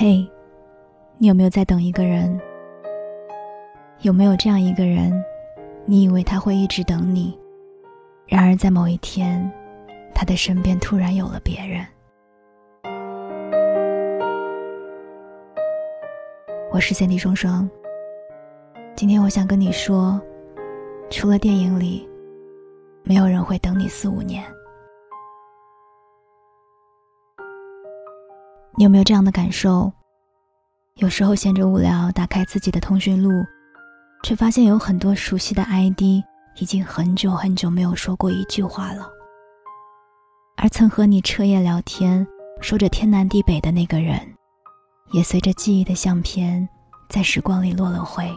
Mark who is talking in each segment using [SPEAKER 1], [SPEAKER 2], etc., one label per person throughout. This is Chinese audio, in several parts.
[SPEAKER 1] 嘿，你有没有在等一个人？有没有这样一个人，你以为他会一直等你，然而在某一天，他的身边突然有了别人？我是三弟双双。今天我想跟你说，除了电影里，没有人会等你四五年。你有没有这样的感受？有时候闲着无聊，打开自己的通讯录，却发现有很多熟悉的 ID 已经很久很久没有说过一句话了。而曾和你彻夜聊天、说着天南地北的那个人，也随着记忆的相片，在时光里落了灰。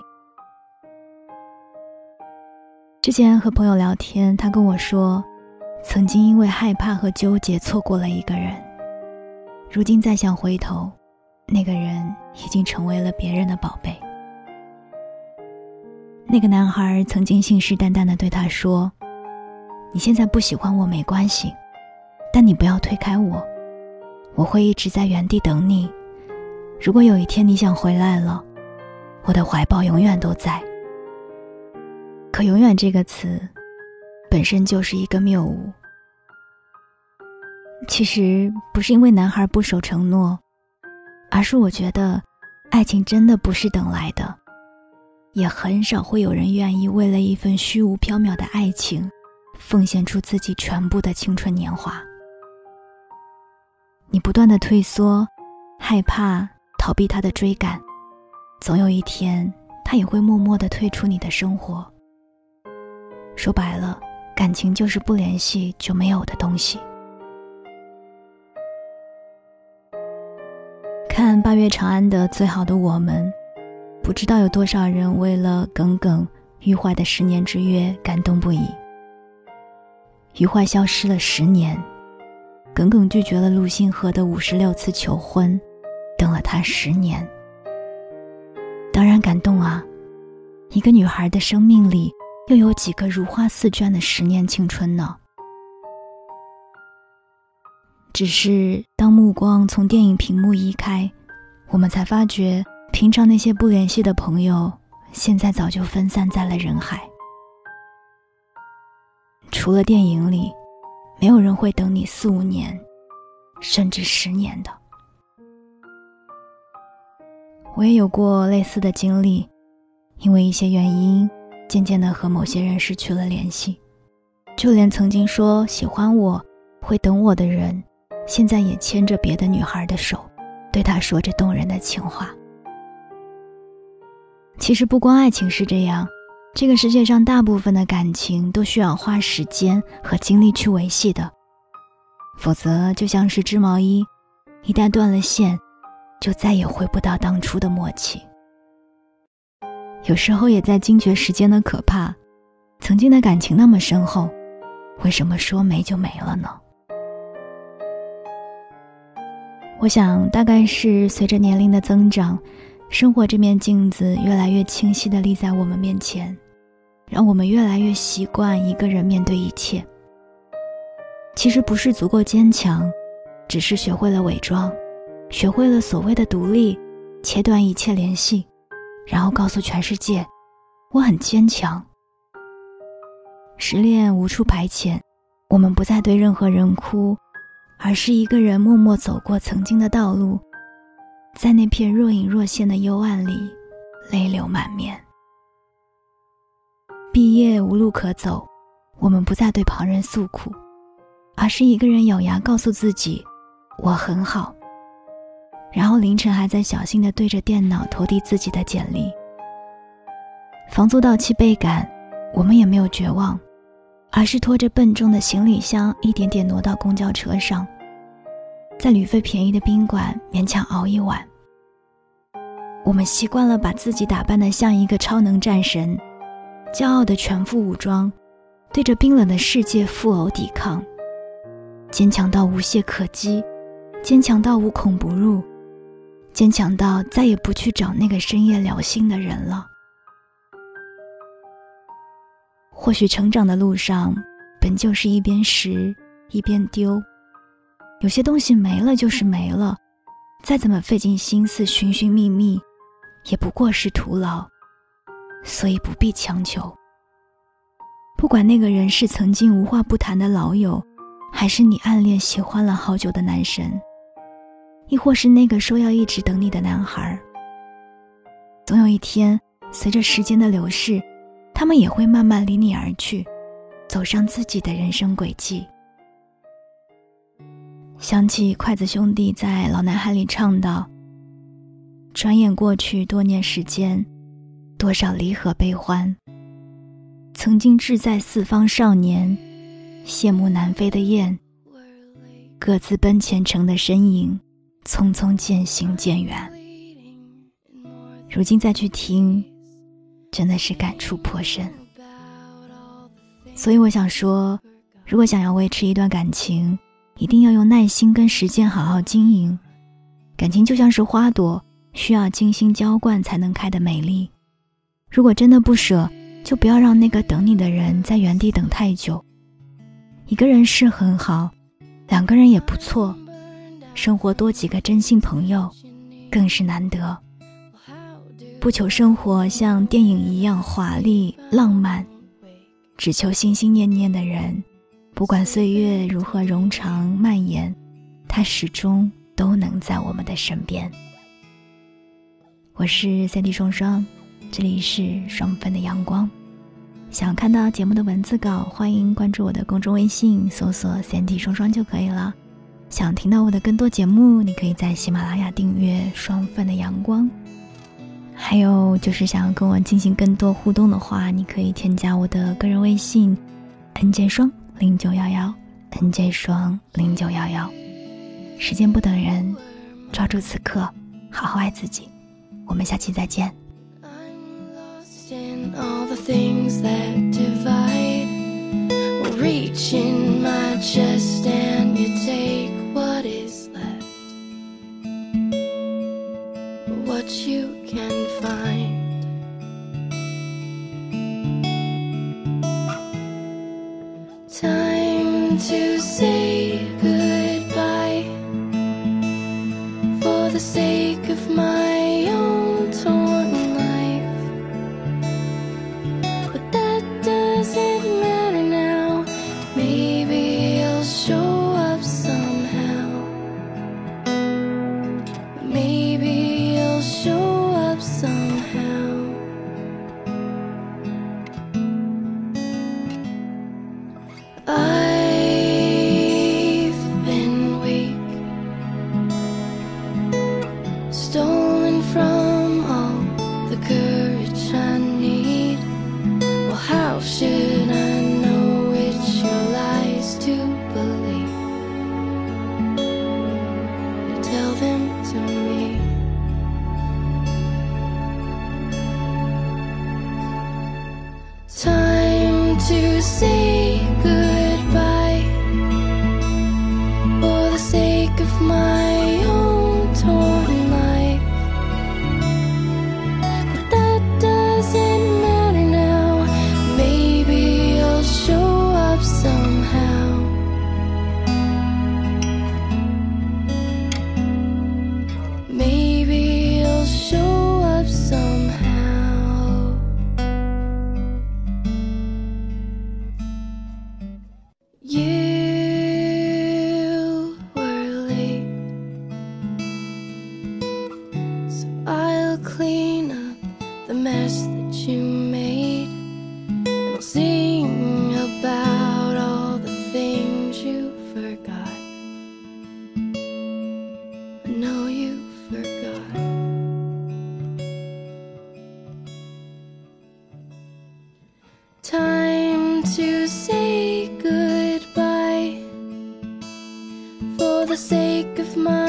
[SPEAKER 1] 之前和朋友聊天，他跟我说，曾经因为害怕和纠结，错过了一个人。如今再想回头，那个人已经成为了别人的宝贝。那个男孩曾经信誓旦旦的对他说：“你现在不喜欢我没关系，但你不要推开我，我会一直在原地等你。如果有一天你想回来了，我的怀抱永远都在。”可“永远”这个词，本身就是一个谬误。其实不是因为男孩不守承诺，而是我觉得，爱情真的不是等来的，也很少会有人愿意为了一份虚无缥缈的爱情，奉献出自己全部的青春年华。你不断的退缩，害怕逃避他的追赶，总有一天他也会默默的退出你的生活。说白了，感情就是不联系就没有的东西。八月长安的《最好的我们》，不知道有多少人为了耿耿于怀的十年之约感动不已。于怀消失了十年，耿耿拒绝了陆星河的五十六次求婚，等了他十年。当然感动啊！一个女孩的生命里，又有几个如花似绢的十年青春呢？只是当目光从电影屏幕移开，我们才发觉，平常那些不联系的朋友，现在早就分散在了人海。除了电影里，没有人会等你四五年，甚至十年的。我也有过类似的经历，因为一些原因，渐渐的和某些人失去了联系，就连曾经说喜欢我、会等我的人。现在也牵着别的女孩的手，对他说着动人的情话。其实不光爱情是这样，这个世界上大部分的感情都需要花时间和精力去维系的，否则就像是织毛衣，一旦断了线，就再也回不到当初的默契。有时候也在惊觉时间的可怕，曾经的感情那么深厚，为什么说没就没了呢？我想，大概是随着年龄的增长，生活这面镜子越来越清晰地立在我们面前，让我们越来越习惯一个人面对一切。其实不是足够坚强，只是学会了伪装，学会了所谓的独立，切断一切联系，然后告诉全世界，我很坚强。失恋无处排遣，我们不再对任何人哭。而是一个人默默走过曾经的道路，在那片若隐若现的幽暗里，泪流满面。毕业无路可走，我们不再对旁人诉苦，而是一个人咬牙告诉自己：“我很好。”然后凌晨还在小心的对着电脑投递自己的简历。房租到期倍赶，我们也没有绝望。而是拖着笨重的行李箱，一点点挪到公交车上，在旅费便宜的宾馆勉强熬一晚。我们习惯了把自己打扮得像一个超能战神，骄傲的全副武装，对着冰冷的世界负隅抵抗，坚强到无懈可击，坚强到无孔不入，坚强到再也不去找那个深夜聊心的人了。或许成长的路上，本就是一边拾一边丢，有些东西没了就是没了，再怎么费尽心思寻寻觅觅，也不过是徒劳，所以不必强求。不管那个人是曾经无话不谈的老友，还是你暗恋喜欢了好久的男神，亦或是那个说要一直等你的男孩，总有一天，随着时间的流逝，他们也会慢慢离你而去，走上自己的人生轨迹。想起筷子兄弟在《老男孩》里唱道：“转眼过去多年时间，多少离合悲欢。曾经志在四方少年，羡慕南飞的雁，各自奔前程的身影，匆匆渐行渐远。如今再去听，真的是感触颇深。所以我想说，如果想要维持一段感情，一定要用耐心跟时间好好经营，感情就像是花朵，需要精心浇灌才能开得美丽。如果真的不舍，就不要让那个等你的人在原地等太久。一个人是很好，两个人也不错，生活多几个真心朋友，更是难得。不求生活像电影一样华丽浪漫，只求心心念念的人。不管岁月如何冗长蔓延，他始终都能在我们的身边。我是三 D 双双，这里是双份的阳光。想看到节目的文字稿，欢迎关注我的公众微信，搜索三 D 双双就可以了。想听到我的更多节目，你可以在喜马拉雅订阅双份的阳光。还有就是想要跟我进行更多互动的话，你可以添加我的个人微信，n 键双。零九幺幺，N J 双零九幺幺，时间不等人，抓住此刻，好好爱自己。我们下期再见。
[SPEAKER 2] To say goodbye for the sake of my own of my